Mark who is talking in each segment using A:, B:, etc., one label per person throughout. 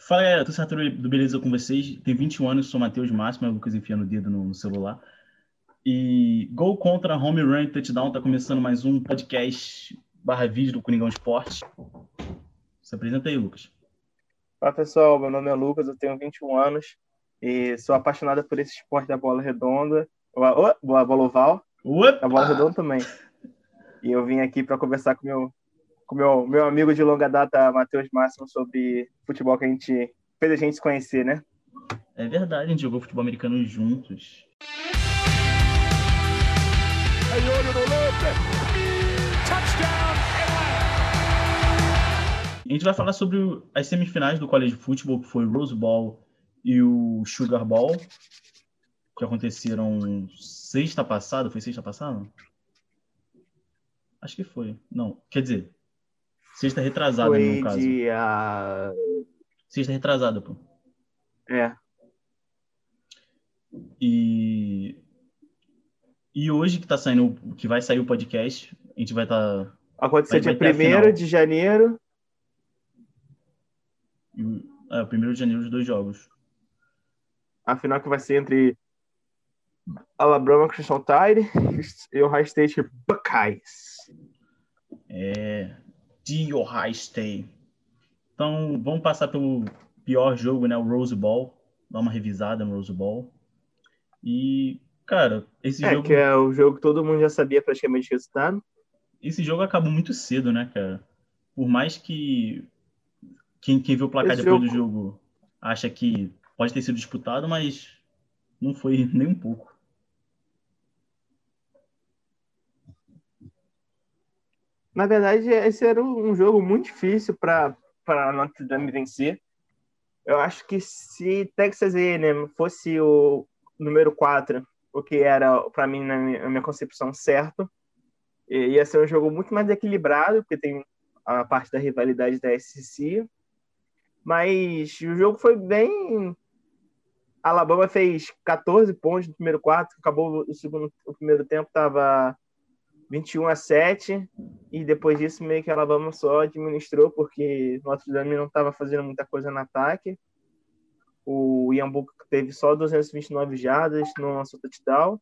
A: Fala galera, tô certo do Beleza com vocês. Tem 21 anos, sou Matheus Máximo, é o Lucas enfiando o dedo no celular. E gol contra home run touchdown, tá começando mais um podcast barra vídeo do Coringão Esporte. Se apresenta aí, Lucas.
B: Fala pessoal, meu nome é Lucas, eu tenho 21 anos e sou apaixonada por esse esporte da bola redonda, a bola oval,
A: Opa!
B: a bola redonda também. E eu vim aqui para conversar com meu com meu meu amigo de longa data, Matheus Máximo, sobre futebol que a gente fez a gente se conhecer, né?
A: É verdade, a gente jogou futebol americano juntos. A gente vai falar sobre as semifinais do College Football, que foi o Rose Bowl e o Sugar Bowl, que aconteceram sexta passada. Foi sexta passada? Acho que foi. Não, quer dizer, sexta retrasada,
B: Foi
A: no caso.
B: dia...
A: Sexta retrasada, pô.
B: É,
A: E e hoje que tá saindo, que vai sair o podcast, a gente vai estar tá,
B: aconteceu dia
A: vai ter a
B: 1
A: final.
B: de janeiro,
A: é, o primeiro de janeiro os dois jogos.
B: a final que vai ser entre Alabama Crimson Tide e Ohio State Buckeyes.
A: É, de Ohio State. Então, vamos passar pelo pior jogo, né, o Rose Bowl, dar uma revisada no Rose Bowl. E, cara, esse
B: É,
A: jogo,
B: que é o jogo que todo mundo já sabia praticamente o resultado.
A: esse jogo acabou muito cedo, né, cara? Por mais que quem, quem viu o placar
B: Esse
A: depois
B: jogo-
A: do jogo acha que pode ter sido disputado, mas não foi nem um pouco.
B: Na verdade, esse era um jogo muito difícil para Notre Dame vencer. Eu acho que se Texas A&M fosse o número 4, o que era, para mim, na minha, concepção, certo, ia ser um jogo muito mais equilibrado, porque tem a parte da rivalidade da SEC. Mas o jogo foi bem. Alabama fez 14 pontos no primeiro quarto, acabou o segundo, o primeiro tempo estava 21 a 7 e depois disso meio que a Alabama só administrou porque Notre Dame não estava fazendo muita coisa no ataque. O Ian Book teve só 229 jardas, não lançou touchdown.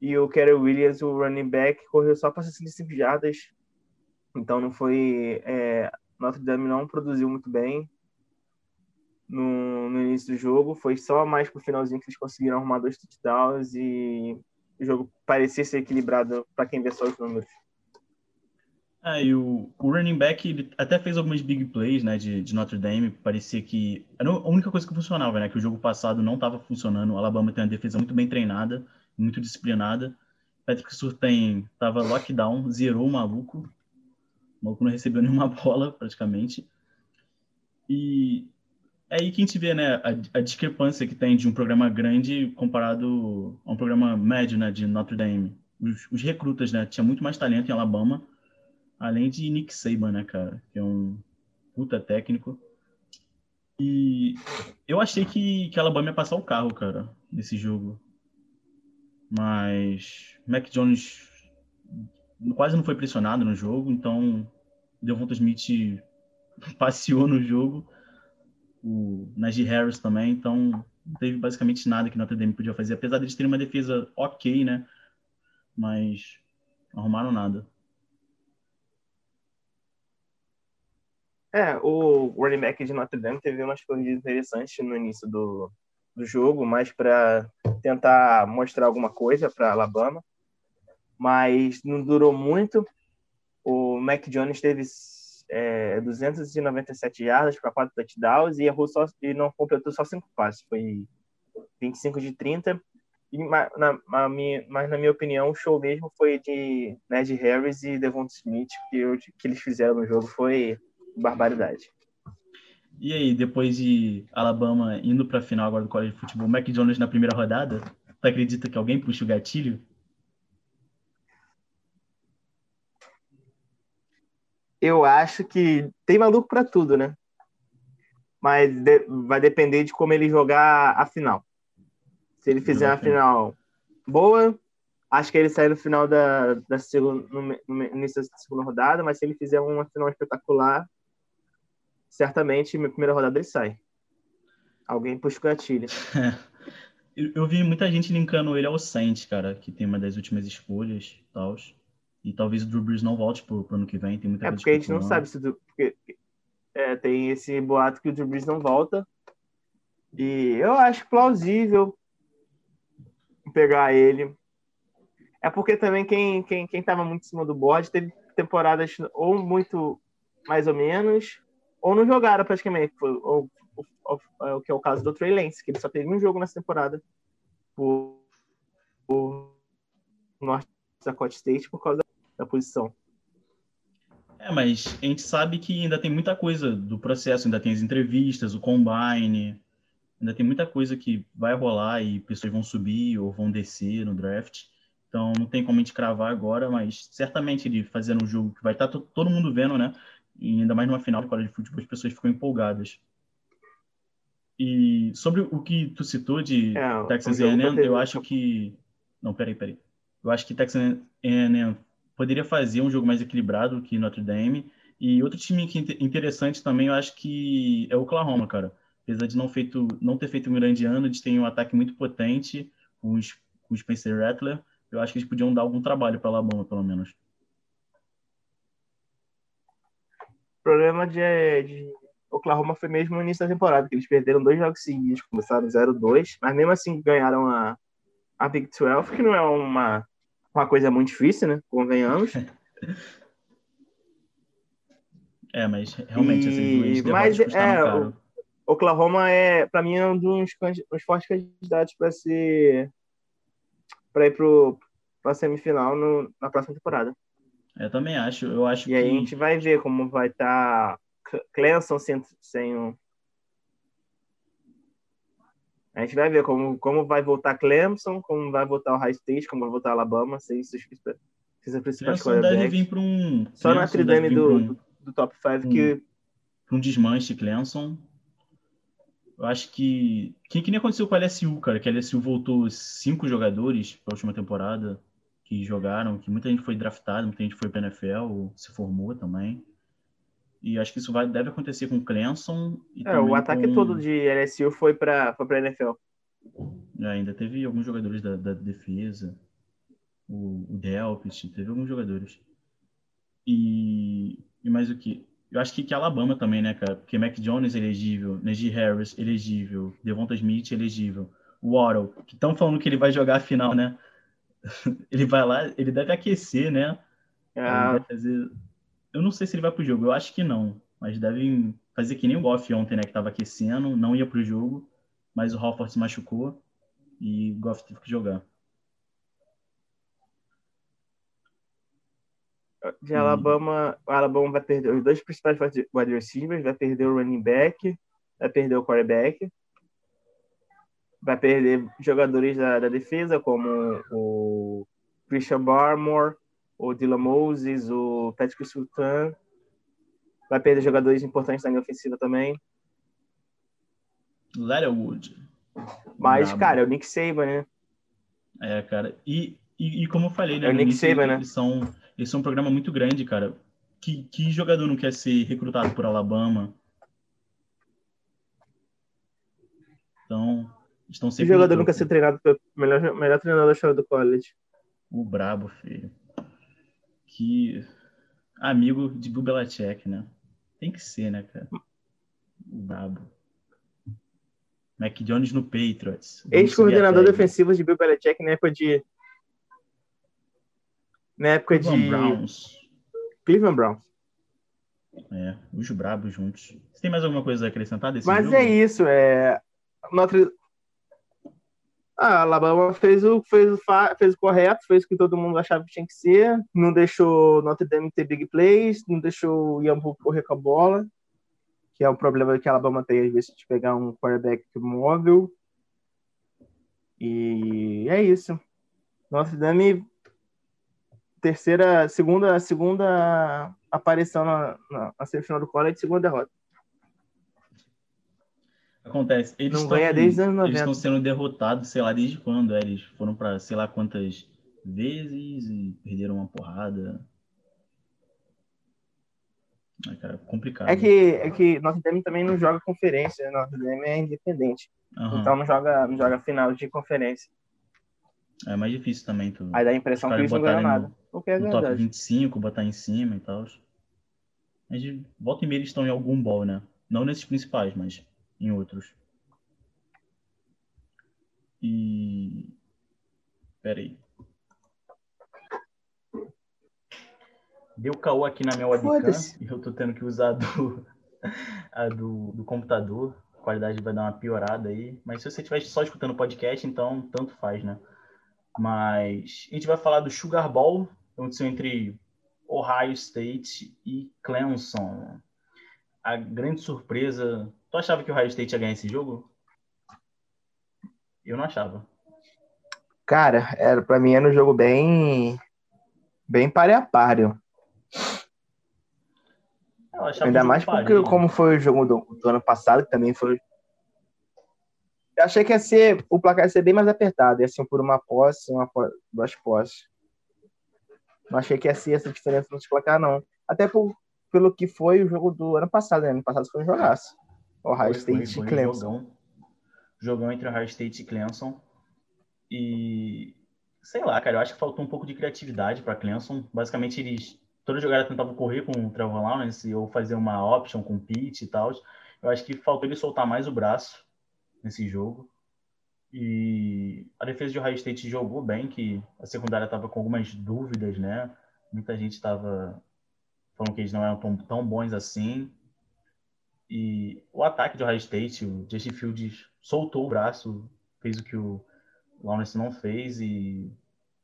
B: E o Kerry Williams, o running back, correu só para 65 jardas. Então não foi. é, Notre Dame não produziu muito bem no, no início do jogo. Foi só mais pro finalzinho que eles conseguiram arrumar dois touchdowns e o jogo parecia ser equilibrado para quem vê só os números.
A: É, e o, o running back ele até fez algumas big plays, né, de, de Notre Dame. Parecia que era a única coisa que funcionava, né, que o jogo passado não estava funcionando. O Alabama tem uma defesa muito bem treinada, muito disciplinada. Patrick Surtain tava lockdown, zerou o maluco. O maluco não recebeu nenhuma bola, praticamente. E é aí que a gente vê, né, a, a discrepância que tem de um programa grande comparado a um programa médio, né, de Notre Dame. Os, os recrutas, né, tinha muito mais talento em Alabama. Além de Nick Saban, né, cara? Que é um puta técnico. E eu achei que, que Alabama ia passar o carro, cara, nesse jogo. Mas Mac Jones quase não foi pressionado no jogo, então Devonta Smith passeou no jogo. O Najee Harris também, então não teve basicamente nada que Notre Dame podia fazer, apesar deles terem uma defesa ok, né? Mas não arrumaram nada.
B: É, o running back de Notre Dame teve umas coisas interessantes no início do, do jogo, mais para tentar mostrar alguma coisa para Alabama, mas não durou muito. O Mac Jones teve é, 297 jardas para quatro touchdowns e errou só e não completou só cinco passes, foi 25 de 30. E, na, na minha, mas na minha opinião, o show mesmo foi de Ned Harris e Devonta Smith, que, eu- que eles fizeram no jogo foi barbaridade.
A: E aí, depois de Alabama indo para a final agora do college de futebol, Mac Jones na primeira rodada, acredita que alguém puxa o gatilho?
B: Eu acho que tem maluco para tudo, né? Mas de- vai depender de como ele jogar a final. Se ele fizer a
A: Exatamente.
B: final boa, acho que ele sai no final da, da segunda, no, me- no início da segunda rodada, mas se ele fizer uma final espetacular, certamente minha primeira rodada ele sai. Alguém puxa o gatilho.
A: eu, eu vi muita gente linkando ele ao Saints, cara, que tem uma das últimas escolhas e tal. E talvez o Drew Brees não volte pro, pro ano que vem. Tem muita
B: é porque a gente não sabe se. Porque, é, tem esse boato que o Drew Brees não volta. E eu acho plausível pegar ele. É porque também quem, quem, quem tava muito em cima do board teve temporadas ou muito mais ou menos, ou não jogaram praticamente. Ou, ou, o que é o caso do Trey Lance, que ele só teve um jogo nessa temporada por, por North Dakota State por causa da posição.
A: É, mas a gente sabe que ainda tem muita coisa do processo, ainda tem as entrevistas, o combine, ainda tem muita coisa que vai rolar e pessoas vão subir ou vão descer no draft. Então não tem como a gente cravar agora, mas certamente ele fazendo um jogo que vai estar tá todo mundo vendo, né? E ainda mais numa final de college de futebol, as pessoas ficam empolgadas. E sobre o que tu citou de é, Texas A&M, eu acho que... Não, peraí, peraí. Eu acho que Texas A&M poderia fazer um jogo mais equilibrado que Notre Dame. E outro time que interessante também, eu acho que é o Oklahoma, cara. Apesar de não, feito, não ter feito um grande ano, eles têm um ataque muito potente com, os, com Spencer Rattler. Eu acho que eles podiam dar algum trabalho para Alabama, pelo menos.
B: O problema de, de Oklahoma foi mesmo no início da temporada, que eles perderam dois jogos seguidos, começaram 0-2, mas mesmo assim ganharam a, a Big 12, que não é uma uma coisa muito difícil, né? Convenhamos.
A: É, mas realmente
B: e... duas mas, é, o Oklahoma é, para mim, é um dos, dos fortes candidatos para ser para ir pro para semifinal no, na próxima temporada.
A: Eu também acho. Eu acho
B: e que... aí a gente vai ver como vai estar tá Clemson sem, sem um, a gente vai ver como, como vai voltar Clemson, como vai voltar o High State, como vai voltar Alabama, sem esses, esses principais
A: Clemson deve vir para um...
B: Só na Tridame do, um, do, do, top 5 um, que...
A: um desmanche Clemson. Eu acho que... Que, que nem aconteceu com a LSU, cara, que a LSU voltou cinco jogadores para a última temporada que jogaram, que muita gente foi draftada, muita gente foi para NFL, se formou também. E acho que isso vai, deve acontecer com o Clemson.
B: é, o ataque com... todo de LSU foi para a NFL.
A: É, ainda teve alguns jogadores da, da defesa. O, o Delpit, teve alguns jogadores. E, e mais o que? Eu acho que, que Alabama também, né, cara? Porque Mac Jones é elegível, Najee Harris elegível, Devonta Smith elegível, Waddle, que estão falando que ele vai jogar a final, né? ele vai lá, ele deve aquecer, né? Ah. Ele vai fazer eu não sei se ele vai pro jogo, eu acho que não. Mas devem fazer que nem o Goff ontem, né? Que tava aquecendo, não ia pro jogo, mas o Hofford se machucou e o Goff teve que jogar.
B: De Alabama, o Alabama vai perder os dois principais wide receivers, vai perder o running back, vai perder o quarterback, vai perder jogadores da, da defesa, como o Christian Barmore, o Dylan Moses, o Patrick Sultan. Vai perder jogadores importantes na linha ofensiva também.
A: Leatherwood.
B: Mas, Bravo. cara, é o Nick Saban, né?
A: É, cara. E, e, e como eu falei, né?
B: É o Nick Saban, né?
A: Eles são, eles são um programa muito grande, cara. Que, que jogador não quer ser recrutado por Alabama? Então, estão sempre.
B: Que jogador nunca ser treinado pelo melhor, melhor treinador da história do college?
A: O brabo, filho que amigo de Bill Belichick, né? Tem que ser, né, cara? O brabo. Mac Jones no Patriots.
B: Ex-coordenador defensivo de Bill Belichick na época de. Na época
A: Cleveland
B: de.
A: Browns.
B: Cleveland Browns.
A: É, os brabos juntos. Você tem mais alguma coisa a acrescentar desse
B: Mas
A: jogo?
B: é isso, é. Notre... Ah, a Alabama fez o, fez, o, fez o correto, fez o que todo mundo achava que tinha que ser, não deixou Notre Dame ter big plays, não deixou o Yambu correr com a bola, que é o problema que a Alabama tem às vezes de pegar um quarterback móvel. E é isso. Notre Dame, terceira, segunda, segunda aparição na, na, na semifinal do college, segunda derrota.
A: Acontece. Eles
B: não ganha desde os anos 90.
A: Eles estão sendo derrotados, sei lá, desde quando? É, eles foram para sei lá quantas vezes e perderam uma porrada. É, cara, complicado.
B: É que, é que Notre Dame também não joga conferência, né? Notre Dame é independente.
A: Aham.
B: Então não joga, não joga final de conferência.
A: É mais difícil também tu
B: Aí dá a impressão que eles não ganham nada. O que é
A: no top
B: verdade.
A: 25, botar em cima e tal. Mas volta e meia eles estão em algum ball, né? Não nesses principais, mas em outros. E. Pera aí. Deu caô aqui na minha webcam e eu tô tendo que usar a do, a do, do computador. A qualidade vai dar uma piorada aí. Mas se você estiver só escutando o podcast, então tanto faz, né? Mas a gente vai falar do Sugar Bowl, aconteceu entre Ohio State e Clemson. A grande surpresa. Tu achava que o Ohio State ia ganhar esse jogo? Eu não achava.
B: Cara, era, pra mim era um jogo bem. bem páreo a páreo. Ainda mais porque,
A: parelho.
B: como foi o jogo do, do ano passado, que também foi. Eu achei que ia ser. O placar ia ser bem mais apertado. Ia ser por uma posse, uma po- duas posses. Não achei que ia ser essa diferença no placar, não. Até por, pelo que foi o jogo do ano passado, né? Ano passado foi um jogaço. Ohio
A: Foi, foi,
B: State
A: foi
B: e
A: um
B: Clemson.
A: Jogão, jogão entre Ohio State e Clemson. E sei lá, cara, eu acho que faltou um pouco de criatividade para Clemson. Basicamente, eles toda jogada tentavam correr com o Trevor Lawrence ou fazer uma option com o Pitt e tal. Eu acho que faltou ele soltar mais o braço nesse jogo. E a defesa de Ohio State jogou bem, que a secundária estava com algumas dúvidas, né? Muita gente estava falando que eles não eram tão, tão bons assim. E o ataque de Ohio State, o Justin Fields soltou o braço, fez o que o Lawrence não fez e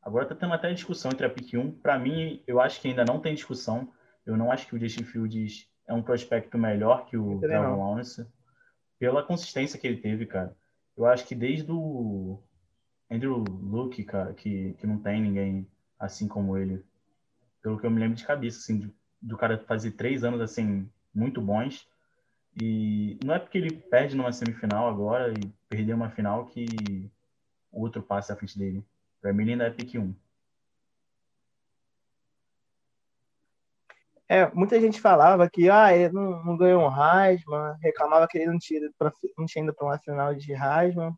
A: agora tá tendo até discussão entre a pick 1. Para mim, eu acho que ainda não tem discussão. Eu não acho que o Justin Fields é um prospecto melhor que o Trevor. Lawrence pela consistência que ele teve, cara. Eu acho que desde o Andrew Luke, cara, que, que não tem ninguém assim como ele, pelo que eu me lembro de cabeça, assim, de- do cara fazer três anos assim muito bons. E não é porque ele perde numa semifinal agora e perdeu uma final que o outro passe à frente dele. Pra mim ele ainda é pick 1.
B: É, muita gente falava que ah, ele não, não ganhou um Heisman, reclamava que ele não tinha ido não tinha ido para uma final de Heisman.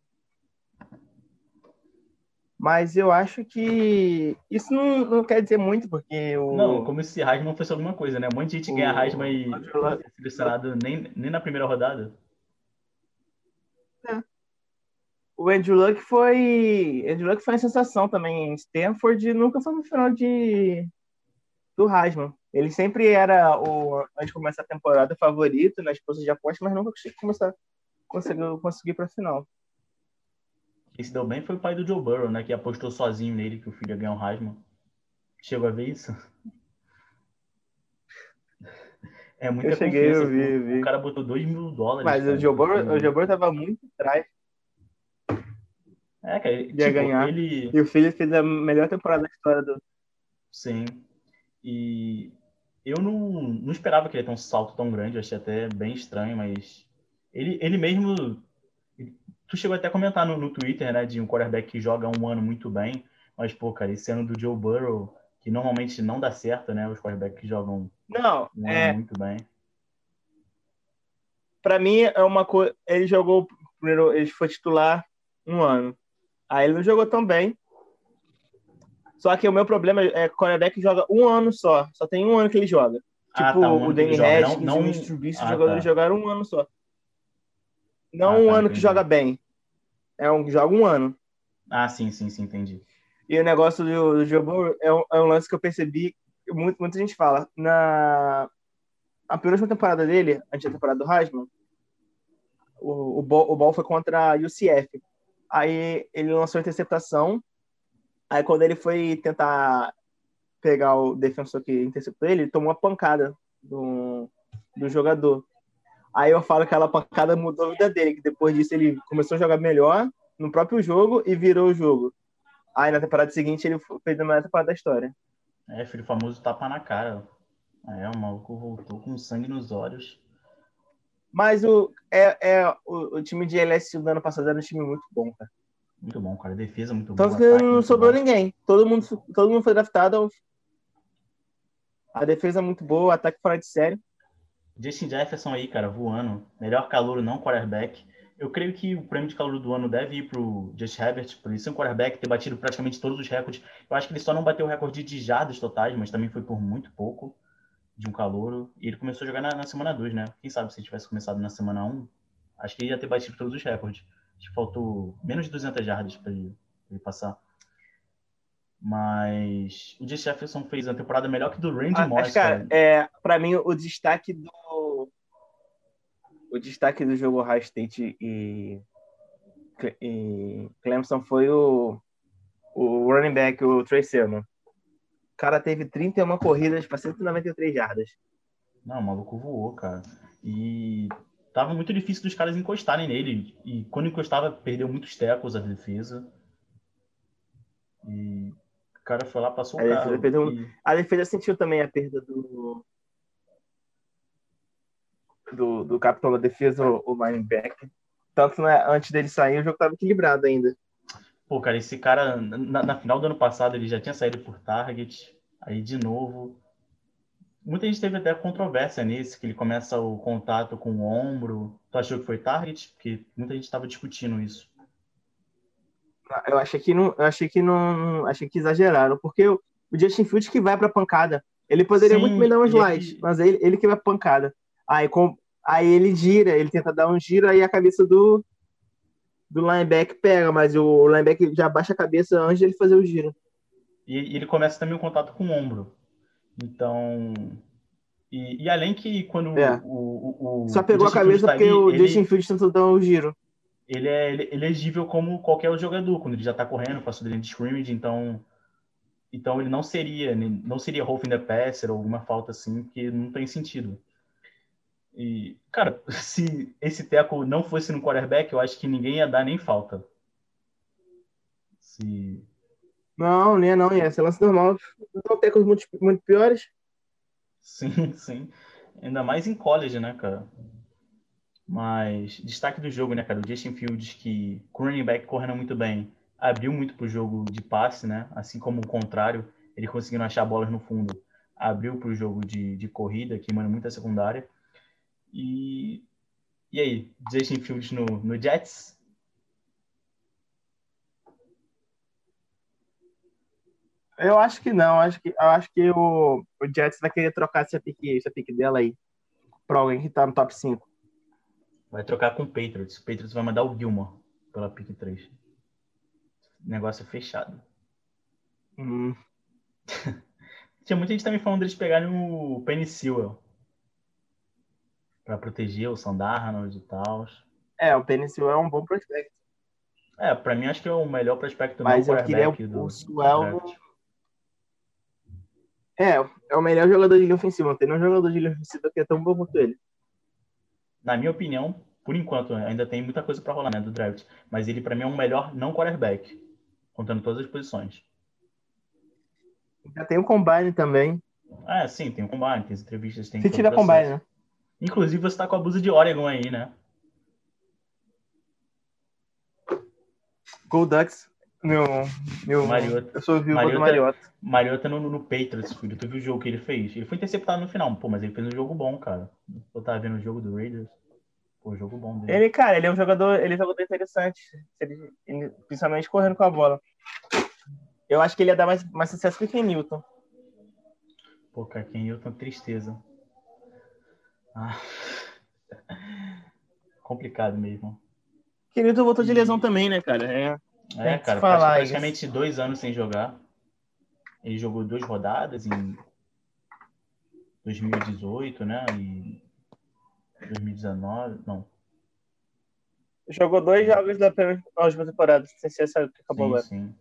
B: Mas eu acho que isso não, não quer dizer muito, porque o.
A: Não, como se Heisman fosse alguma coisa, né? Um monte de gente
B: O-
A: ganha Heisman e é selecionado nem, nem na primeira rodada.
B: O Andrew Luck foi. Andrew Luck foi uma sensação também em Stanford e nunca foi no final de do Heisman. Ele sempre era o, antes de começar a temporada, favorito nas postas de aposta, mas nunca conseguiu começar, conseguiu conseguir para final.
A: Quem se deu bem foi o pai do Joe Burrow, né? Que apostou sozinho nele que o filho ia ganhar um Heisman. Chegou a ver isso? É muita
B: Eu cheguei,
A: confiança,
B: eu vi, vi.
A: O cara botou 2 mil dólares.
B: Mas
A: cara,
B: o Joe Burrow, o Joe Burrow tava muito atrás
A: É, cara, ele,
B: ia
A: tipo,
B: ganhar.
A: ele...
B: e o filho fez a melhor temporada da história do.
A: Sim. E eu não, não esperava que ele ia ter um salto tão grande, eu achei até bem estranho, mas ele, ele mesmo. Tu chegou até a comentar no, no Twitter, né, de um quarterback que joga um ano muito bem, mas, pô, cara, esse ano do Joe Burrow, que normalmente não dá certo, né, os quarterbacks que jogam
B: Não,
A: um
B: é,
A: ano muito bem.
B: Pra mim é uma coisa. Ele jogou primeiro, ele foi titular um ano. Aí ele não jogou tão bem. Só que o meu problema é que o quarterback joga um ano só. Só tem um ano que ele joga.
A: Ah,
B: Tipo,
A: tá, um
B: o
A: que
B: Danny.
A: Não- não-
B: o Mitch Trubisky,
A: Ah,
B: os jogadores
A: tá.
B: jogaram um ano só. Não
A: Ah,
B: um
A: tá,
B: ano que
A: entendi.
B: joga bem. É um joga um ano.
A: Ah, sim, sim, sim, entendi.
B: E o negócio do, do Joe Burrow é um, é um lance que eu percebi, muito, muita gente fala. Na a penúltima temporada dele, antes da temporada do Heisman, o, o, ball, o ball foi contra a UCF. Aí ele lançou a interceptação. Aí quando ele foi tentar pegar o defensor que interceptou ele, ele tomou uma pancada do, do jogador. Aí eu falo que aquela pancada mudou a vida dele, que depois disso ele começou a jogar melhor no próprio jogo e virou o jogo. Aí na temporada seguinte ele fez a melhor temporada da história.
A: É, filho famoso tapa na cara. É, o maluco voltou com sangue nos olhos.
B: Mas o, é, é, o, o time de LSU do ano passado era um time muito bom, cara.
A: Muito bom, cara. Defesa muito
B: Tanto
A: boa.
B: que
A: ataque
B: não sobrou
A: bom.
B: ninguém. Todo mundo, todo mundo foi draftado. A defesa é muito boa, o ataque fora de série.
A: Justin Jefferson aí, cara, voando. Melhor calor não quarterback. Eu creio que o prêmio de calor do ano deve ir para o Just Herbert, por ele ser um quarterback, ter batido praticamente todos os recordes. Eu acho que ele só não bateu o recorde de jardas totais, mas também foi por muito pouco de um calouro. E ele começou a jogar na, na semana 2, né? Quem sabe se ele tivesse começado na semana 1, um, acho que ele ia ter batido todos os recordes. Acho que faltou menos de 200 jardas para ele, ele, passar. Mas o Just Jefferson fez a temporada melhor que do Randy ah, Moss.
B: Cara, cara. É, para mim, o destaque do o destaque do jogo Ohio State e, e Clemson foi o, o running back, o Trey Sermon. O cara teve 31 corridas para 193 jardas.
A: Não, o maluco voou, cara. E tava muito difícil dos caras encostarem nele. E quando encostava, perdeu muitos tecos a defesa. E o cara foi lá, passou o carro.
B: Defesa e... A defesa sentiu também a perda do, do, do capitão da defesa, o, linebacker. Tanto né, antes dele sair, o jogo estava equilibrado ainda.
A: Pô, cara, esse cara, na, na, final do ano passado, ele já tinha saído por target. Aí, de novo. Muita gente teve até controvérsia nisso, que ele começa o contato com o ombro. Tu achou que foi target? Porque muita gente estava discutindo isso.
B: Eu achei que não, eu achei que não, achei que exageraram, porque o, Justin Fields que vai para pancada. Ele poderia Sim, muito me dar um slide, ele... mas ele, ele que vai pancada. Aí, com, Aí ele gira, ele tenta dar um giro, aí a cabeça do, do linebacker pega, mas o linebacker já baixa a cabeça antes de ele fazer o giro.
A: E, ele começa também o contato com o ombro. Então. E, e além que quando é. o, o,
B: o, Só pegou a cabeça tá porque ali, o ele, Justin Fields tentou dar um giro.
A: Ele é elegível como qualquer jogador, quando ele já tá correndo, passou dele de scrimmage, então. Então ele não seria, não seria roughing the passer ou alguma falta assim, que não tem sentido. E, cara, se esse teco não fosse no quarterback, eu acho que ninguém ia dar nem falta. Se...
B: Não, nem não, ia ser lance normal. Não tecos muito, muito piores.
A: Sim, sim. Ainda mais em college, né, cara? Mas destaque do jogo, né, cara? O Justin Fields, que com running back correndo muito bem, abriu muito pro jogo de passe, né? Assim como o contrário, ele conseguindo achar bolas no fundo, abriu pro jogo de, de corrida, queimando muita secundária. E, e aí, Justin Fields no, no Jets?
B: Eu acho que não. Acho que, eu acho que o, o Jets vai querer trocar essa pique, essa pique dela aí para alguém que tá no top 5.
A: Vai trocar com o Patriots. O Patriots vai mandar o Gilmore pela pique 3. Negócio fechado.
B: Hum.
A: Tinha muita gente também falando deles pegarem o Penny Sewell para proteger o Sandarnold e tal.
B: É, o Penicil é um bom prospecto.
A: É, para mim acho que é o melhor prospecto
B: Mas eu queria o, Suel. É, é o melhor jogador de linha ofensiva. Não tem nenhum jogador de linha ofensiva que é tão bom quanto ele.
A: Na minha opinião, por enquanto, ainda tem muita coisa para rolar, né, do draft. Mas ele, para mim, é o melhor não quarterback, contando todas as posições.
B: Já tem o Combine também.
A: É, sim, tem o Combine, tem as entrevistas. Tem
B: Se tiver Combine, né?
A: Inclusive, você está com a blusa de Oregon aí, né?
B: Gold Ducks. Meu, meu,
A: Mariota.
B: Eu sou viúva Mariota, do Mariota.
A: Mariota no, no Patriots, filho. Tu viu o jogo que ele fez? Ele foi interceptado no final, pô, mas ele fez um jogo bom, cara. Eu tava vendo o jogo do Raiders. Pô, jogo bom dele.
B: Ele, cara, ele é um jogador, ele é um jogador interessante. Ele, ele, principalmente correndo com a bola. Eu acho que ele ia dar mais, mais sucesso que o Ken Newton.
A: Pô, cara, Ken Newton, tristeza. Ah. Complicado mesmo.
B: Querido voltou de lesão também, né, cara? É,
A: é cara, falar praticamente isso. dois anos sem jogar. Ele jogou duas rodadas em 2018, né? E 2019, não.
B: Jogou dois jogos da última temporada, sem ser essa que acabou sim, agora. Sim.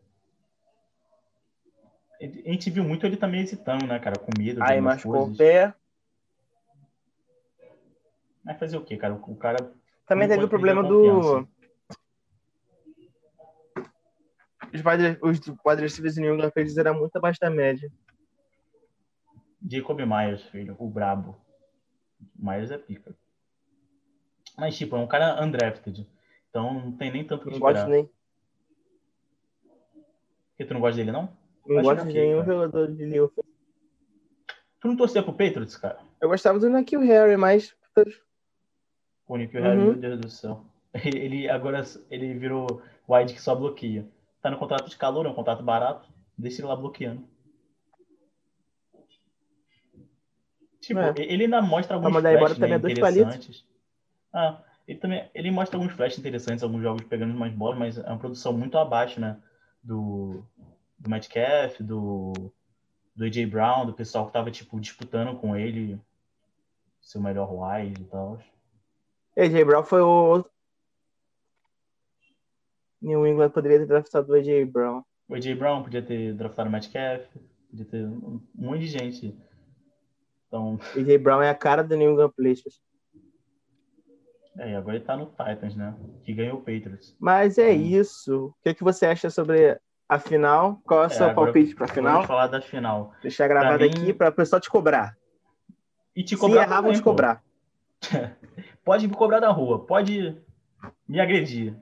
A: A gente viu muito ele também hesitando, né, cara? Com medo.
B: Aí machucou o pé.
A: Mas fazer o quê, cara? O cara.
B: Também teve o problema do. Os padres, os padres civis em New England era muito abaixo da média.
A: Jacob Myers, filho, o brabo. Myers é pica. Mas, tipo, é um cara undrafted. Então não tem nem tanto que
B: não esperar. Gosto nem.
A: Porque tu não gosta dele, não?
B: Não gosto de nenhum cara. jogador de Liverpool.
A: Tu não torcia pro Patriots, cara?
B: Eu gostava do Nikhil Harry, mas.
A: O Nikhil Harry,
B: Uhum.
A: meu Deus do céu. Ele agora ele virou wide que só bloqueia. Tá no contrato de calor, é um contrato barato. Deixa ele lá bloqueando. Tipo,
B: É.
A: ele ainda mostra alguns
B: mandar embora
A: flashes né,
B: é
A: interessantes. Ah, ele também ele mostra alguns flashes interessantes, alguns jogos pegando mais bola, mas é uma produção muito abaixo, né? Do, do Metcalf, do, do AJ Brown, do pessoal que tava, tipo, disputando com ele seu melhor wide e tal.
B: AJ Brown foi o. New England poderia ter draftado o AJ Brown.
A: O AJ Brown podia ter draftado o Metcalf, podia ter um monte de gente. Então,
B: AJ Brown é a cara do New England Patriots.
A: é, e agora ele tá no Titans, né? Que ganhou o Patriots.
B: Mas é
A: Hum.
B: isso. O que, que você acha sobre a final? Qual é o seu
A: agora
B: palpite pra final?
A: Vamos falar da final.
B: Deixar gravado
A: Pra mim-
B: aqui pra pessoal te cobrar.
A: E te
B: Se
A: cobrar
B: errar, vão te cobrar.
A: Pode me cobrar na rua, pode me agredir.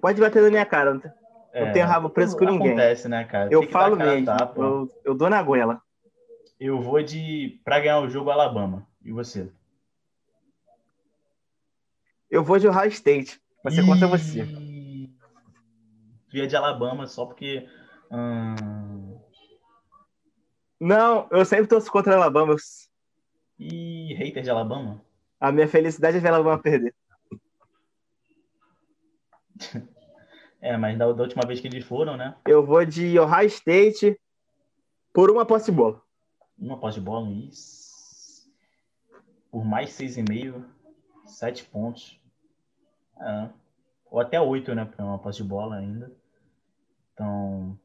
B: Pode bater na minha cara. não tem-
A: É,
B: tenho rabo preso com ninguém.
A: Acontece, né, cara?
B: Eu falo mesmo.
A: tapa.
B: Eu, eu dou na goela.
A: Eu vou de pra ganhar o jogo Alabama. E você?
B: Eu vou de Ohio State. Vai ser contra você.
A: Tu ia de Alabama só porque. hum,
B: Não, eu sempre torço contra Alabama.
A: Ih, hater de Alabama?
B: A minha felicidade é ver Alabama perder.
A: É, mas da, da última vez que eles foram, né?
B: Eu vou de Ohio State por uma posse de bola.
A: Uma posse de bola, isso. Por mais 6,5, 7 pontos. É. Ou até 8, né? Pra uma posse de bola ainda. Então,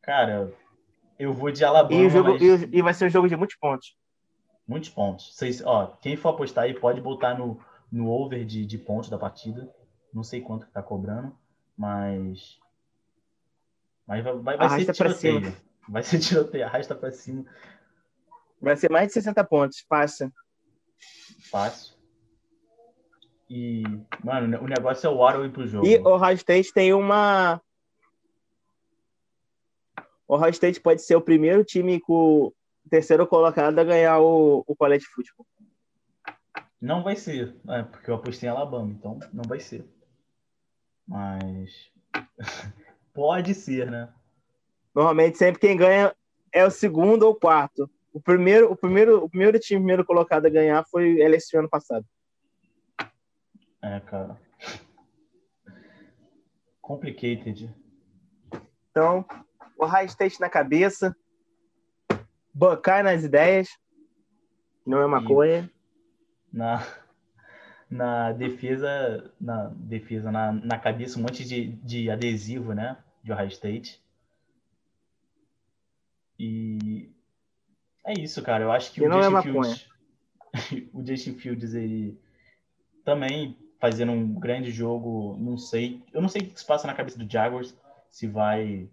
A: cara, eu vou de Alabama,
B: E, jogo,
A: mas
B: e, e vai ser um jogo de muitos pontos.
A: Muitos pontos. Vocês, ó, quem for apostar aí pode botar no, no over de, de pontos da partida. Não sei quanto que tá cobrando, mas. Mas vai, vai, vai ser tiroteio.
B: cima.
A: Vai ser tiroteio, arrasta pra cima.
B: Vai ser mais de 60 pontos. Passa.
A: Fácil. E, mano, o negócio é o ir pro jogo.
B: E o Ohio State tem uma. O Ohio State pode ser o primeiro time com terceiro colocado a ganhar o, o College Football.
A: Não vai ser, é, porque eu apostei em Alabama, então não vai ser. Mas pode ser, né?
B: Normalmente, sempre quem ganha é o segundo ou o quarto. O primeiro, o primeiro, o primeiro time primeiro colocado a ganhar foi LSU ano passado.
A: É, cara. Complicated.
B: Então, o Ohio State na cabeça, Buckeye nas ideias, não é maconha.
A: Na, na defesa, na defesa, na, na cabeça, um monte de, de adesivo, né? De Ohio State. E é isso, cara. Eu acho que
B: E
A: o
B: é
A: Justin
B: maconha.
A: Fields, o Justin Fields, ele também fazendo um grande jogo, não sei. Eu não sei o que se passa na cabeça do Jaguars, se vai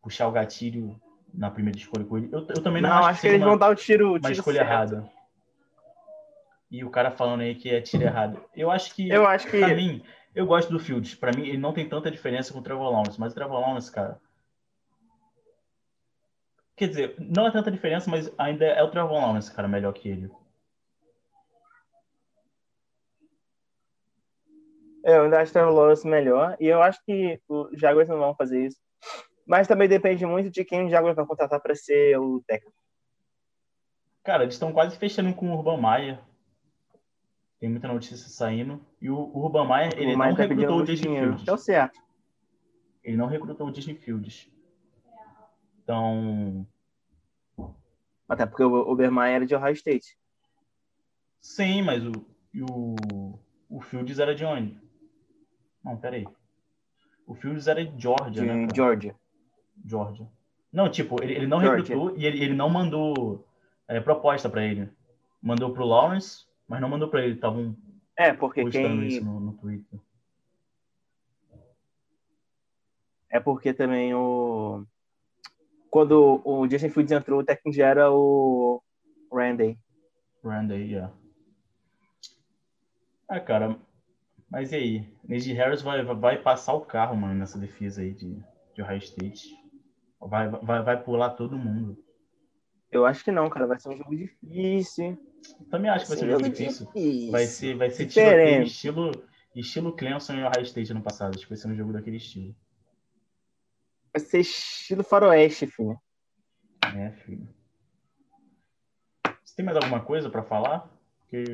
A: puxar o gatilho na primeira escolha com ele. Eu, eu também
B: Não,
A: não,
B: acho, que
A: seja
B: eles
A: uma-
B: vão dar o tiro, o
A: uma
B: tiro
A: escolha
B: certo.
A: errada. E o cara falando aí que é tiro errado. Eu acho que,
B: Eu acho que
A: pra mim, eu gosto do Fields. Pra mim, ele não tem tanta diferença com o Trevor Lawrence, mas o Trevor Lawrence, cara. Quer dizer, não é tanta diferença, mas ainda é o Trevor Lawrence, cara, melhor que ele.
B: É, eu ainda acho o Trevor Lawrence melhor. E eu acho que os Jaguars não vão fazer isso. Mas também depende muito de quem o Jaguars vai contratar para ser o técnico.
A: Cara, eles estão quase fechando com o Urban Meyer. Tem muita notícia saindo. E o, o Urban Meyer, ele
B: o
A: não
B: tá
A: recrutou o
B: dinheiro.
A: Fields.
B: Então, certo.
A: Ele não recrutou o Justin Fields. Então,
B: Até porque o Obermaier era de Ohio State.
A: Sim, mas o, o, o Fields era de onde? Não, peraí. O Fields era de Georgia, né?
B: De
A: cara?
B: Georgia.
A: Georgia. Não, tipo, ele, ele não
B: Georgia.
A: recrutou e ele, ele não mandou é, proposta pra ele. Mandou pro Lawrence, mas não mandou pra ele. Estavam
B: É, porque quem.
A: isso no, no Twitter.
B: É porque também o. Quando o Justin Fields entrou, o técnico já era o Randy.
A: Randy, yeah. Ah, cara, mas e aí? Najee Harris vai, vai passar o carro, mano, nessa defesa aí de, de Ohio State. Vai, vai, vai pular todo mundo.
B: Eu acho que não, cara. Vai ser um jogo difícil.
A: Também acho que vai ser um jogo difícil.
B: difícil.
A: Vai ser, vai ser tipo
B: Diferente.
A: estilo, estilo Clemson e Ohio State ano passado. Acho que vai ser um jogo daquele estilo.
B: Vai ser estilo faroeste, filho.
A: É, filho. Você tem mais alguma coisa pra falar? Porque.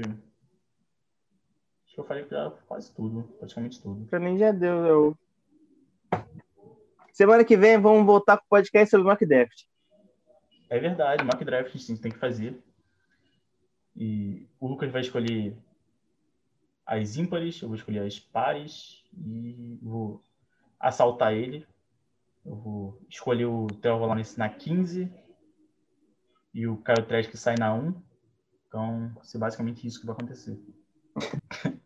A: Acho que eu falei quase tudo, praticamente tudo.
B: Pra mim já deu. Eu... Semana que vem vamos voltar com o podcast sobre o Mock Draft.
A: É verdade, mock draft sim, tem que fazer. E o Lucas vai escolher as ímpares, eu vou escolher as pares e vou assaltar ele. Eu vou escolher o Trevor Lawrence na 15 e o Kyle Trask sai na 1. Então, vai ser basicamente isso que vai acontecer.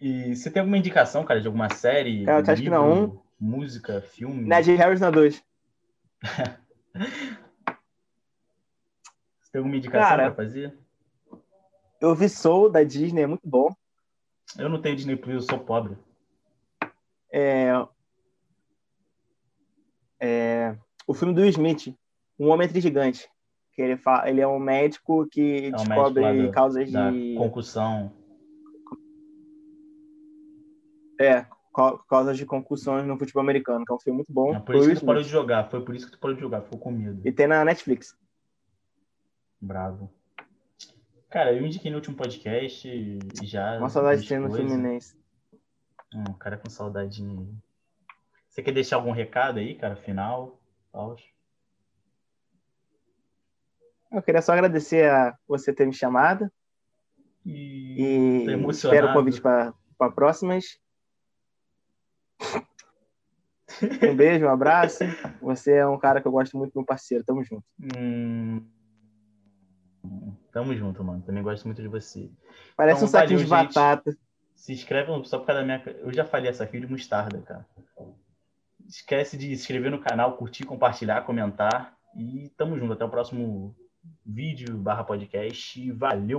A: e você tem alguma indicação, cara, de alguma série,
B: Kyle Trask na
A: livro, música, filme?
B: Ned Harris na 2.
A: Você tem alguma indicação
B: Cara,
A: pra fazer?
B: Eu vi Soul da Disney, é muito bom.
A: Eu não tenho Disney Plus, eu sou pobre.
B: É... é, O filme do Smith, Um Homem Entre Gigante. Que ele, fa... ele é um médico que
A: É um
B: descobre
A: médico do-
B: causas
A: Da
B: de.
A: concussão.
B: É, ca- causas de concussões no futebol americano, que é um filme muito bom.
A: É por isso que tu parou de jogar. Foi por isso que tu parou de jogar. Ficou com medo.
B: E tem na Netflix.
A: Bravo. Cara, eu indiquei no último podcast e já.
B: Uma saudade ter no. Fluminense.
A: Hum, o cara com saudadinha aí. Você quer deixar algum recado aí, cara? Final? Tal?
B: Eu queria só agradecer a você ter me chamado
A: E.
B: e espero o convite para próximas. Um beijo, um abraço. Você é um cara que eu gosto muito, meu parceiro. Tamo junto.
A: Hum... Tamo junto, mano. Também gosto muito de você.
B: Parece
A: Então,
B: um saquinho de
A: gente.
B: batata.
A: Se inscreve só por causa da minha. Eu já falei essa aqui de mostarda, cara. Esquece de se inscrever no canal, curtir, compartilhar, comentar. E tamo junto. Até o próximo vídeo barra podcast. Valeu!